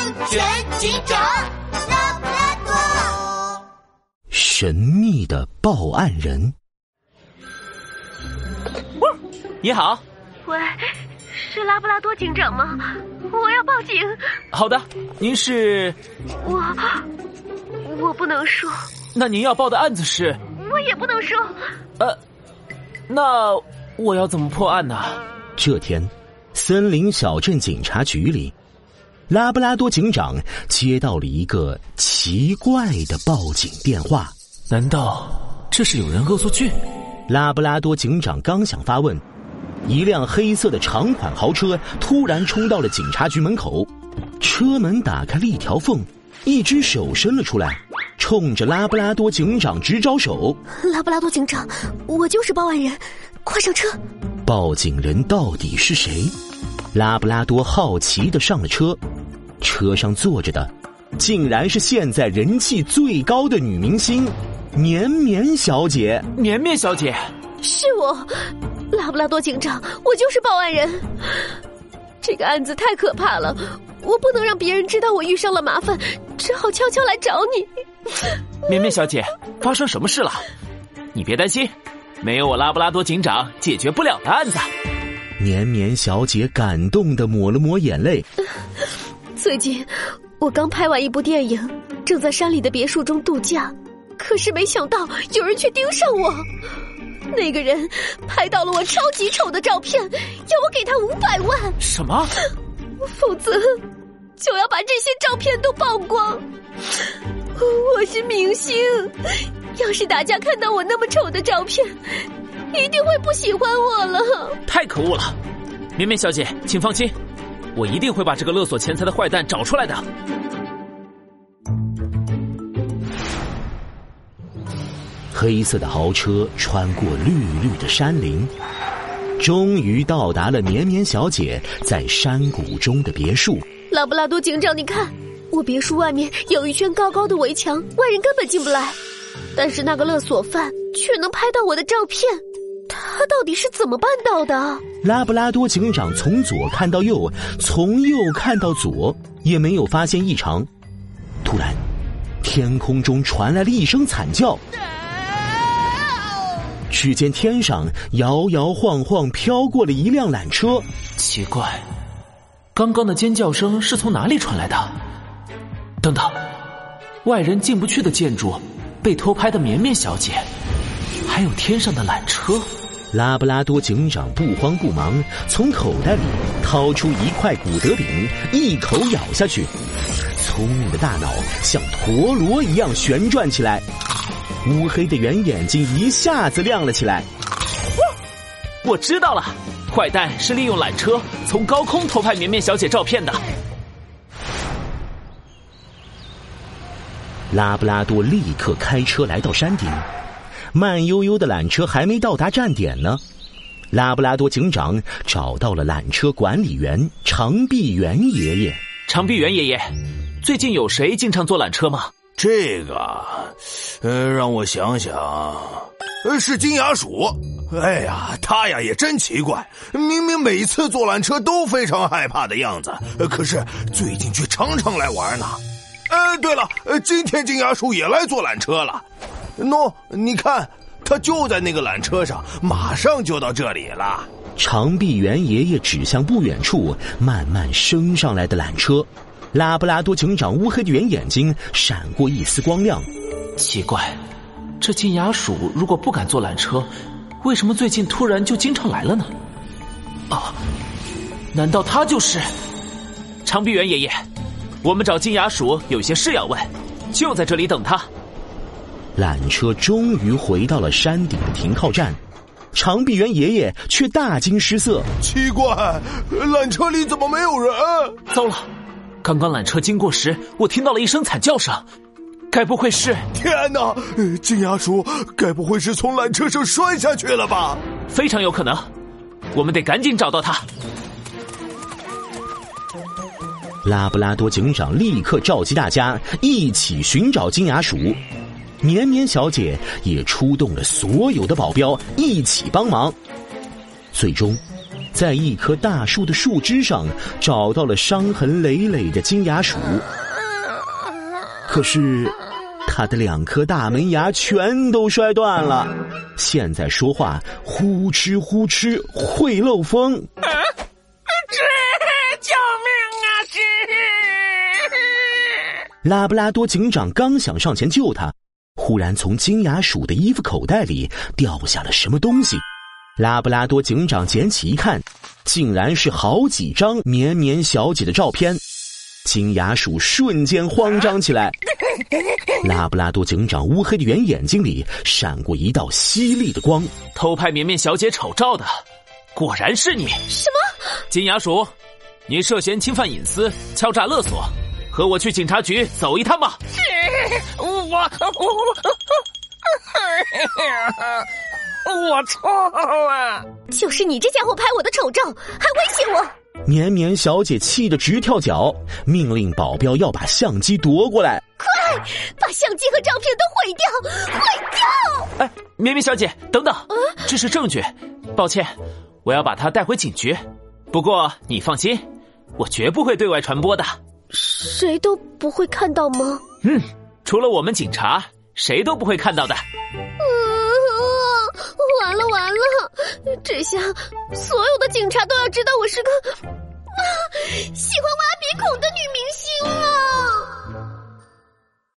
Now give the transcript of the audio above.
安全警长拉布拉多。神秘的报案人。你好，喂，是拉布拉多警长吗？我要报警。好的，您是？我我不能说。那您要报的案子是？我也不能说。呃，那我要怎么破案呢？这天，森林小镇警察局里，拉布拉多警长接到了一个奇怪的报警电话。难道这是有人恶作剧？拉布拉多警长刚想发问。一辆黑色的长款豪车突然冲到了警察局门口，车门打开了一条缝，一只手伸了出来，冲着拉布拉多警长直招手。拉布拉多警长，我就是报案人，快上车！报警人到底是谁？拉布拉多好奇的上了车，车上坐着的，竟然是现在人气最高的女明星绵绵小姐。绵绵小姐，是我。拉布拉多警长，我就是报案人。这个案子太可怕了，我不能让别人知道我遇上了麻烦，只好悄悄来找你。绵绵小姐，发生什么事了？你别担心，没有我拉布拉多警长解决不了的案子。绵绵小姐感动的抹了抹眼泪。最近我刚拍完一部电影，正在山里的别墅中度假，可是没想到有人却盯上我。那个人拍到了我超级丑的照片，要我给他五百万。什么？否则就要把这些照片都曝光。我是明星，要是大家看到我那么丑的照片，一定会不喜欢我了。太可恶了！绵绵小姐，请放心，我一定会把这个勒索钱财的坏蛋找出来的。黑色的豪车穿过绿绿的山林，终于到达了绵绵小姐在山谷中的别墅。拉布拉多警长，你看，我别墅外面有一圈高高的围墙，外人根本进不来。但是那个勒索犯却能拍到我的照片，他到底是怎么办到的？拉布拉多警长从左看到右，从右看到左，也没有发现异常。突然，天空中传来了一声惨叫。只见天上摇摇晃晃飘过了一辆缆车，奇怪，刚刚的尖叫声是从哪里传来的？等等，外人进不去的建筑，被偷拍的绵绵小姐，还有天上的缆车。拉布拉多警长不慌不忙，从口袋里掏出一块古德饼，一口咬下去，聪明的大脑像陀螺一样旋转起来。乌黑的圆眼睛一下子亮了起来。我知道了，坏蛋是利用缆车从高空偷拍绵绵小姐照片的。拉布拉多立刻开车来到山顶，慢悠悠的缆车还没到达站点呢。拉布拉多警长找到了缆车管理员长臂猿爷爷。长臂猿爷爷，最近有谁经常坐缆车吗？这个，呃，让我想想，呃，是金牙鼠。哎呀，他呀也真奇怪，明明每次坐缆车都非常害怕的样子，可是最近却常常来玩呢。哎，对了，今天金牙鼠也来坐缆车了。喏，你看，他就在那个缆车上，马上就到这里了。长臂猿爷爷指向不远处慢慢升上来的缆车。拉布拉多警长乌黑的圆眼睛闪过一丝光亮，奇怪，这金牙鼠如果不敢坐缆车，为什么最近突然就经常来了呢？啊，难道他就是长臂猿爷爷？我们找金牙鼠有些事要问，就在这里等他。缆车终于回到了山顶的停靠站，长臂猿爷爷却大惊失色，奇怪，缆车里怎么没有人？糟了！刚刚缆车经过时，我听到了一声惨叫声，该不会是……天哪！金牙鼠，该不会是从缆车上摔下去了吧？非常有可能，我们得赶紧找到他。拉布拉多警长立刻召集大家一起寻找金牙鼠，绵绵小姐也出动了所有的保镖一起帮忙。最终，在一棵大树的树枝上找到了伤痕累累的金牙鼠。可是，他的两颗大门牙全都摔断了，现在说话呼哧呼哧会漏风。吱！救命啊！拉布拉多警长刚想上前救他，忽然从金牙鼠的衣服口袋里掉下了什么东西。拉布拉多警长捡起一看，竟然是好几张绵绵小姐的照片。金牙鼠瞬间慌张起来。拉布拉多警长乌黑的圆眼睛里闪过一道犀利的光。偷拍绵绵小姐丑照的，果然是你！什么？金牙鼠，你涉嫌侵犯隐私、敲诈勒索，和我去警察局走一趟吧。我我我错了。就是你这家伙拍我的丑照，还威胁我。绵绵小姐气得直跳脚，命令保镖要把相机夺过来。快把相机和照片都毁掉，毁掉！哎，绵绵小姐，等等，这是证据。抱歉，我要把它带回警局。不过你放心，我绝不会对外传播的。谁都不会看到吗？嗯，除了我们警察，谁都不会看到的。嗯，完了完了，这下所有的警察都要知道我是个啊喜欢挖鼻孔的女明星了。